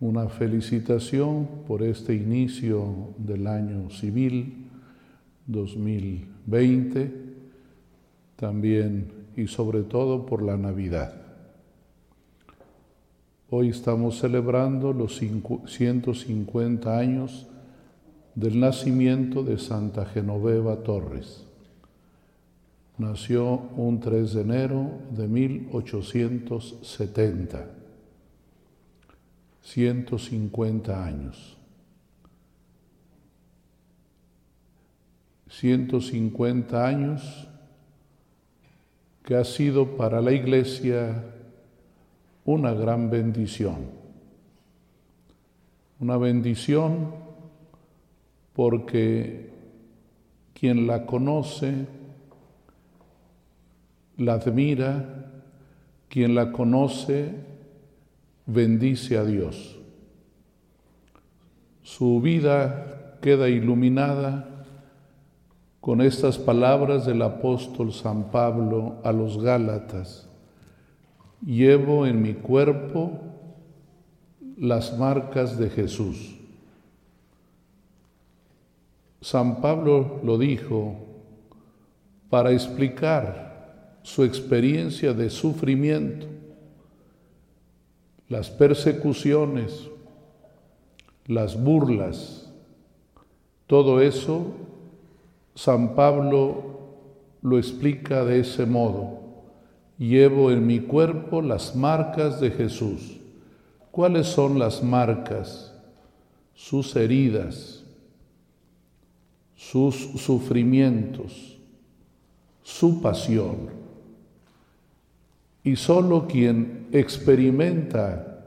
una felicitación por este inicio del año civil 2020, también y sobre todo por la Navidad. Hoy estamos celebrando los 150 años del nacimiento de Santa Genoveva Torres. Nació un 3 de enero de 1870. 150 años. 150 años que ha sido para la Iglesia una gran bendición. Una bendición porque quien la conoce, la admira, quien la conoce, bendice a Dios. Su vida queda iluminada con estas palabras del apóstol San Pablo a los Gálatas. Llevo en mi cuerpo las marcas de Jesús. San Pablo lo dijo para explicar su experiencia de sufrimiento, las persecuciones, las burlas, todo eso San Pablo lo explica de ese modo. Llevo en mi cuerpo las marcas de Jesús. ¿Cuáles son las marcas? Sus heridas, sus sufrimientos, su pasión. Y solo quien experimenta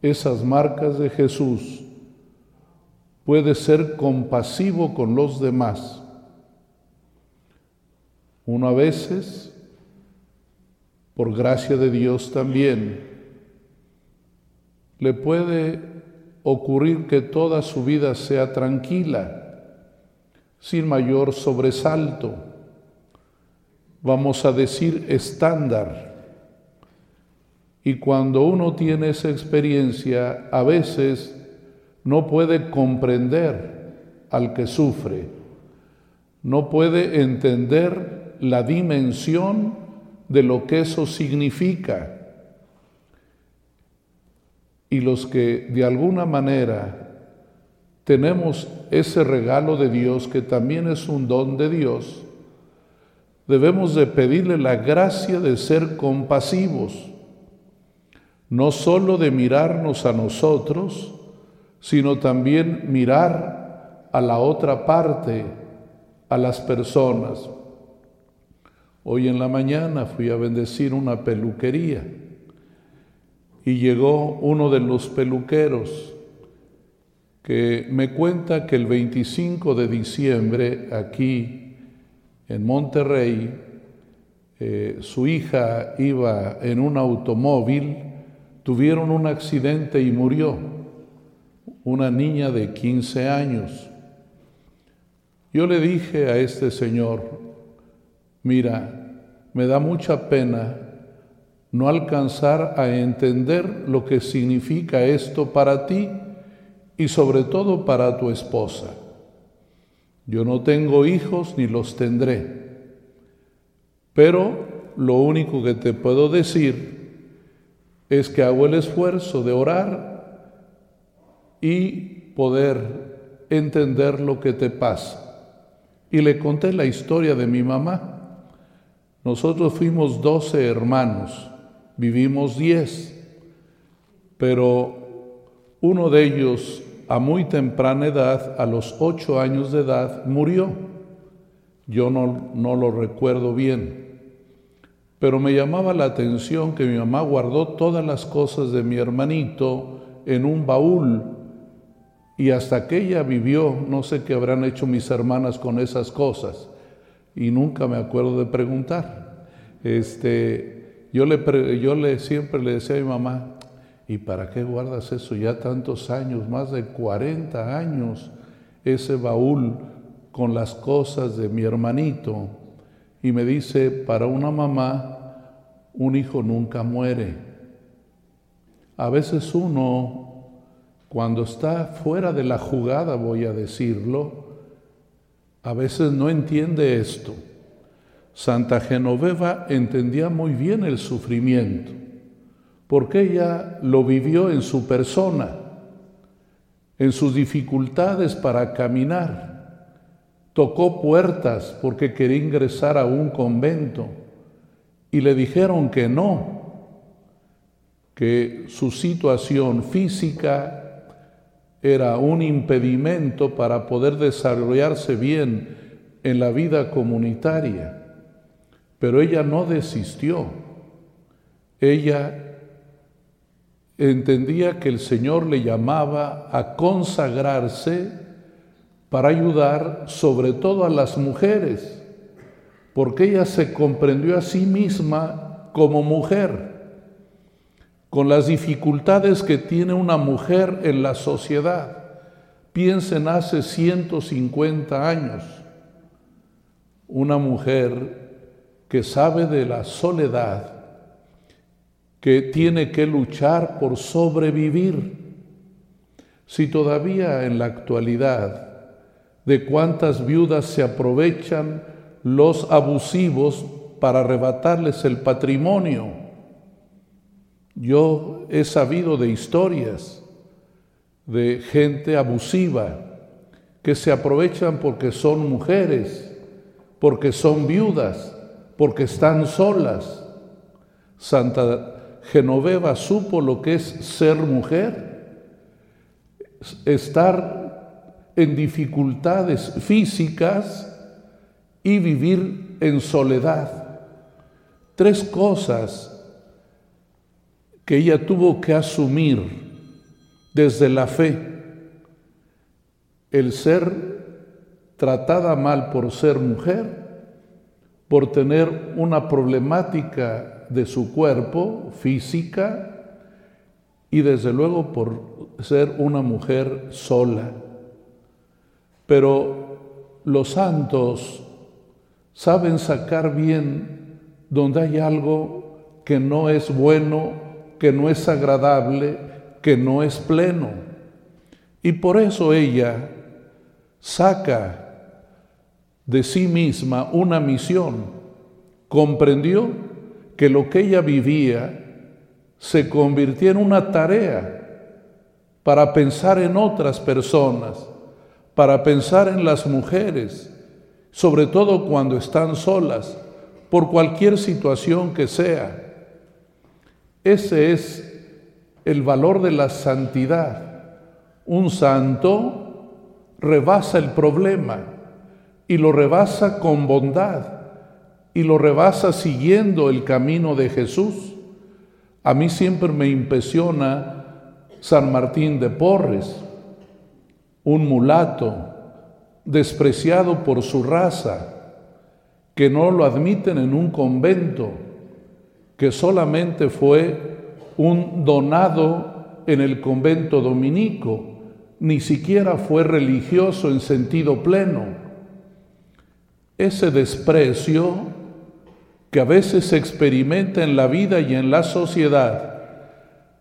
esas marcas de Jesús puede ser compasivo con los demás uno a veces, por gracia de Dios también, le puede ocurrir que toda su vida sea tranquila, sin mayor sobresalto, vamos a decir estándar. Y cuando uno tiene esa experiencia, a veces no puede comprender al que sufre, no puede entender la dimensión de lo que eso significa. Y los que de alguna manera tenemos ese regalo de Dios, que también es un don de Dios, debemos de pedirle la gracia de ser compasivos, no solo de mirarnos a nosotros, sino también mirar a la otra parte, a las personas. Hoy en la mañana fui a bendecir una peluquería y llegó uno de los peluqueros que me cuenta que el 25 de diciembre aquí en Monterrey eh, su hija iba en un automóvil, tuvieron un accidente y murió, una niña de 15 años. Yo le dije a este señor, Mira, me da mucha pena no alcanzar a entender lo que significa esto para ti y sobre todo para tu esposa. Yo no tengo hijos ni los tendré, pero lo único que te puedo decir es que hago el esfuerzo de orar y poder entender lo que te pasa. Y le conté la historia de mi mamá. Nosotros fuimos doce hermanos, vivimos diez, pero uno de ellos a muy temprana edad, a los ocho años de edad, murió. Yo no, no lo recuerdo bien, pero me llamaba la atención que mi mamá guardó todas las cosas de mi hermanito en un baúl y hasta que ella vivió, no sé qué habrán hecho mis hermanas con esas cosas y nunca me acuerdo de preguntar. Este, yo, le, yo le, siempre le decía a mi mamá, ¿y para qué guardas eso ya tantos años, más de 40 años, ese baúl con las cosas de mi hermanito? Y me dice, para una mamá, un hijo nunca muere. A veces uno cuando está fuera de la jugada, voy a decirlo, a veces no entiende esto. Santa Genoveva entendía muy bien el sufrimiento, porque ella lo vivió en su persona, en sus dificultades para caminar. Tocó puertas porque quería ingresar a un convento y le dijeron que no, que su situación física era un impedimento para poder desarrollarse bien en la vida comunitaria. Pero ella no desistió. Ella entendía que el Señor le llamaba a consagrarse para ayudar sobre todo a las mujeres, porque ella se comprendió a sí misma como mujer con las dificultades que tiene una mujer en la sociedad. Piensen hace 150 años, una mujer que sabe de la soledad, que tiene que luchar por sobrevivir. Si todavía en la actualidad de cuántas viudas se aprovechan los abusivos para arrebatarles el patrimonio, yo he sabido de historias de gente abusiva que se aprovechan porque son mujeres, porque son viudas, porque están solas. Santa Genoveva supo lo que es ser mujer, estar en dificultades físicas y vivir en soledad. Tres cosas que ella tuvo que asumir desde la fe el ser tratada mal por ser mujer, por tener una problemática de su cuerpo física y desde luego por ser una mujer sola. Pero los santos saben sacar bien donde hay algo que no es bueno que no es agradable, que no es pleno. Y por eso ella saca de sí misma una misión. Comprendió que lo que ella vivía se convirtió en una tarea para pensar en otras personas, para pensar en las mujeres, sobre todo cuando están solas, por cualquier situación que sea. Ese es el valor de la santidad. Un santo rebasa el problema y lo rebasa con bondad y lo rebasa siguiendo el camino de Jesús. A mí siempre me impresiona San Martín de Porres, un mulato despreciado por su raza, que no lo admiten en un convento que solamente fue un donado en el convento dominico, ni siquiera fue religioso en sentido pleno. Ese desprecio que a veces se experimenta en la vida y en la sociedad,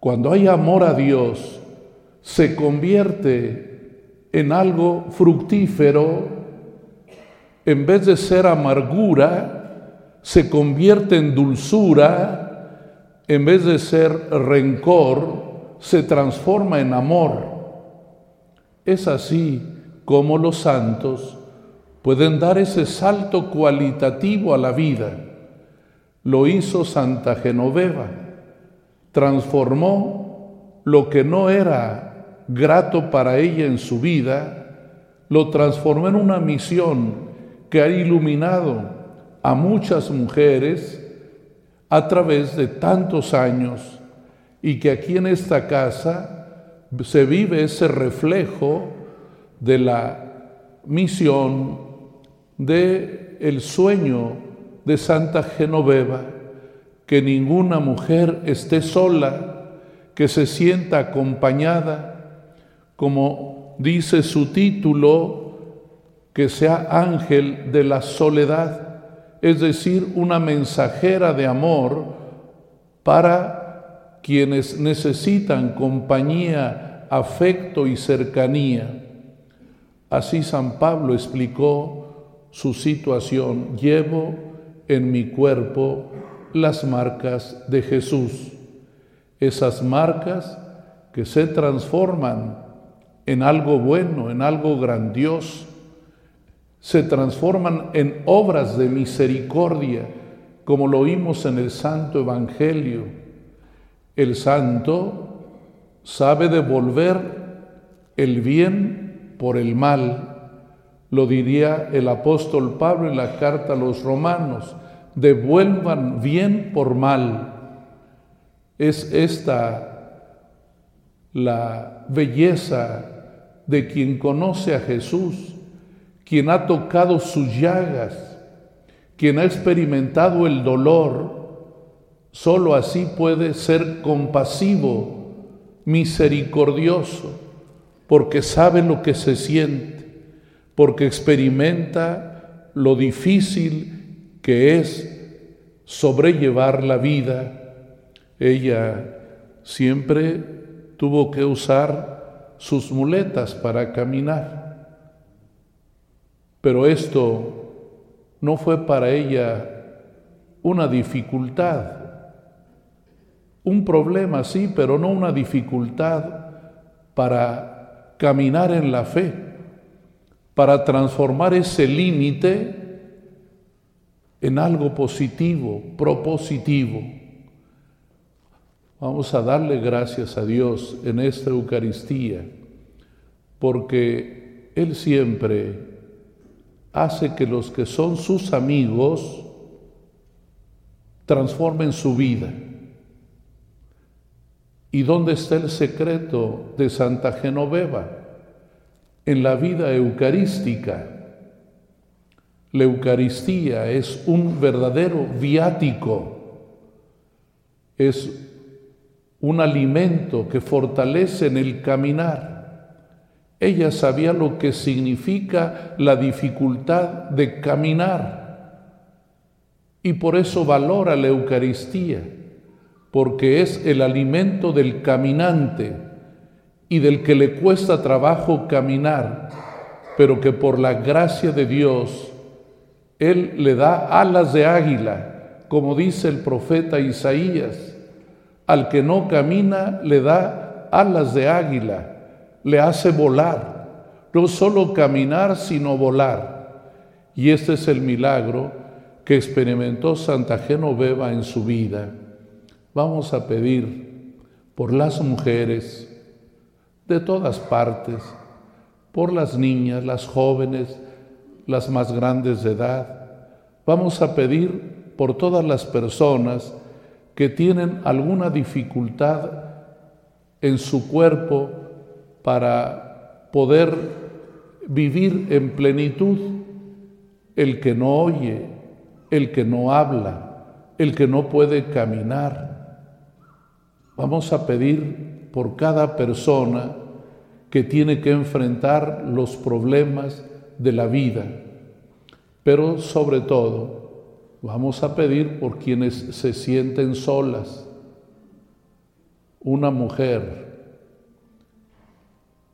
cuando hay amor a Dios, se convierte en algo fructífero, en vez de ser amargura, se convierte en dulzura, en vez de ser rencor, se transforma en amor. Es así como los santos pueden dar ese salto cualitativo a la vida. Lo hizo Santa Genoveva. Transformó lo que no era grato para ella en su vida, lo transformó en una misión que ha iluminado a muchas mujeres a través de tantos años y que aquí en esta casa se vive ese reflejo de la misión de el sueño de Santa Genoveva, que ninguna mujer esté sola, que se sienta acompañada, como dice su título, que sea ángel de la soledad es decir, una mensajera de amor para quienes necesitan compañía afecto y cercanía. Así San Pablo explicó su situación. Llevo en mi cuerpo las marcas de Jesús. Esas marcas que se transforman en algo bueno, en algo grandioso, se transforman en obras de misericordia, como lo oímos en el Santo Evangelio. El Santo sabe devolver el bien por el mal, lo diría el apóstol Pablo en la carta a los romanos, devuelvan bien por mal. Es esta la belleza de quien conoce a Jesús, quien ha tocado sus llagas, quien ha experimentado el dolor, solo así puede ser compasivo, misericordioso, porque sabe lo que se siente, porque experimenta lo difícil que es sobrellevar la vida. Ella siempre tuvo que usar sus muletas para caminar. Pero esto no fue para ella una dificultad, un problema sí, pero no una dificultad para caminar en la fe, para transformar ese límite en algo positivo, propositivo. Vamos a darle gracias a Dios en esta Eucaristía, porque Él siempre hace que los que son sus amigos transformen su vida. ¿Y dónde está el secreto de Santa Genoveva? En la vida eucarística. La Eucaristía es un verdadero viático, es un alimento que fortalece en el caminar. Ella sabía lo que significa la dificultad de caminar y por eso valora la Eucaristía, porque es el alimento del caminante y del que le cuesta trabajo caminar, pero que por la gracia de Dios Él le da alas de águila, como dice el profeta Isaías al que no camina le da alas de águila, le hace volar. No solo caminar, sino volar. Y este es el milagro que experimentó Santa Genoveva en su vida. Vamos a pedir por las mujeres de todas partes, por las niñas, las jóvenes, las más grandes de edad. Vamos a pedir por todas las personas que tienen alguna dificultad en su cuerpo para poder vivir en plenitud, el que no oye, el que no habla, el que no puede caminar. Vamos a pedir por cada persona que tiene que enfrentar los problemas de la vida, pero sobre todo Vamos a pedir por quienes se sienten solas. Una mujer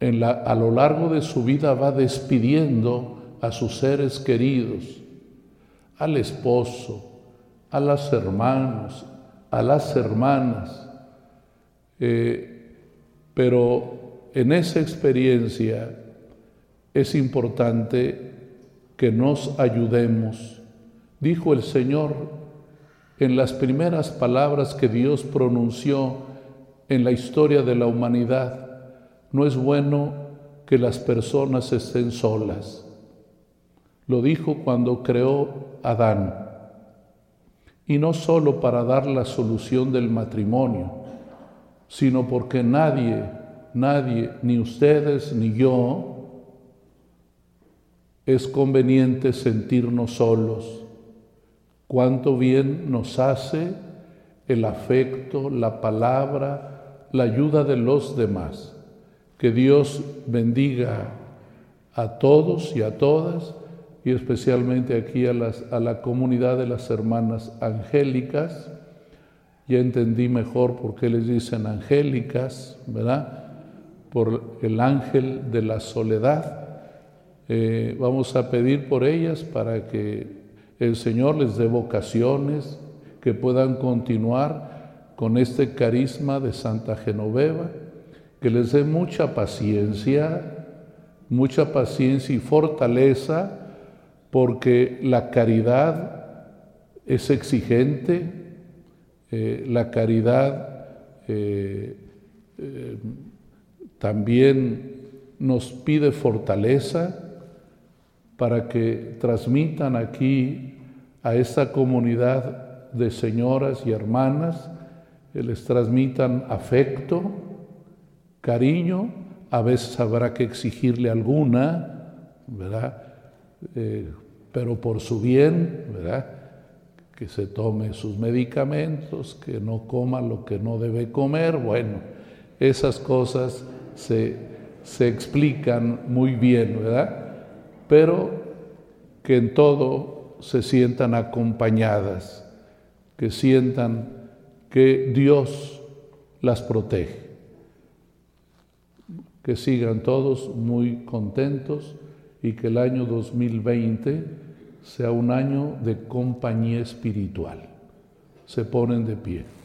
a lo largo de su vida va despidiendo a sus seres queridos, al esposo, a los hermanos, a las hermanas. Eh, pero en esa experiencia es importante que nos ayudemos dijo el Señor en las primeras palabras que Dios pronunció en la historia de la humanidad, no es bueno que las personas estén solas. Lo dijo cuando creó Adán. Y no solo para dar la solución del matrimonio, sino porque nadie, nadie, ni ustedes ni yo, es conveniente sentirnos solos Cuánto bien nos hace el afecto, la palabra, la ayuda de los demás. Que Dios bendiga a todos y a todas, y especialmente aquí a, a la comunidad de las hermanas angélicas. Ya entendí mejor por qué les dicen angélicas, ¿verdad? por el ángel de la soledad. Eh, vamos a pedir por ellas para que el Señor les dé vocaciones, que puedan continuar con este carisma de Santa Genoveva, que les dé mucha paciencia, mucha paciencia y fortaleza, porque la caridad es exigente, eh, la caridad eh, eh, también nos pide fortaleza para que transmitan aquí a esta comunidad de señoras y hermanas, les transmitan afecto, cariño, a veces habrá que exigirle alguna, ¿verdad? pero por su bien, ¿verdad? que se tome sus medicamentos, que no coma lo que no debe comer. Bueno, esas cosas se, se explican muy bien, ¿verdad? Pero que en todo se sientan acompañadas, que sientan que Dios las protege, que sigan todos muy contentos y que el año 2020 sea un año de compañía espiritual. Se ponen de pie.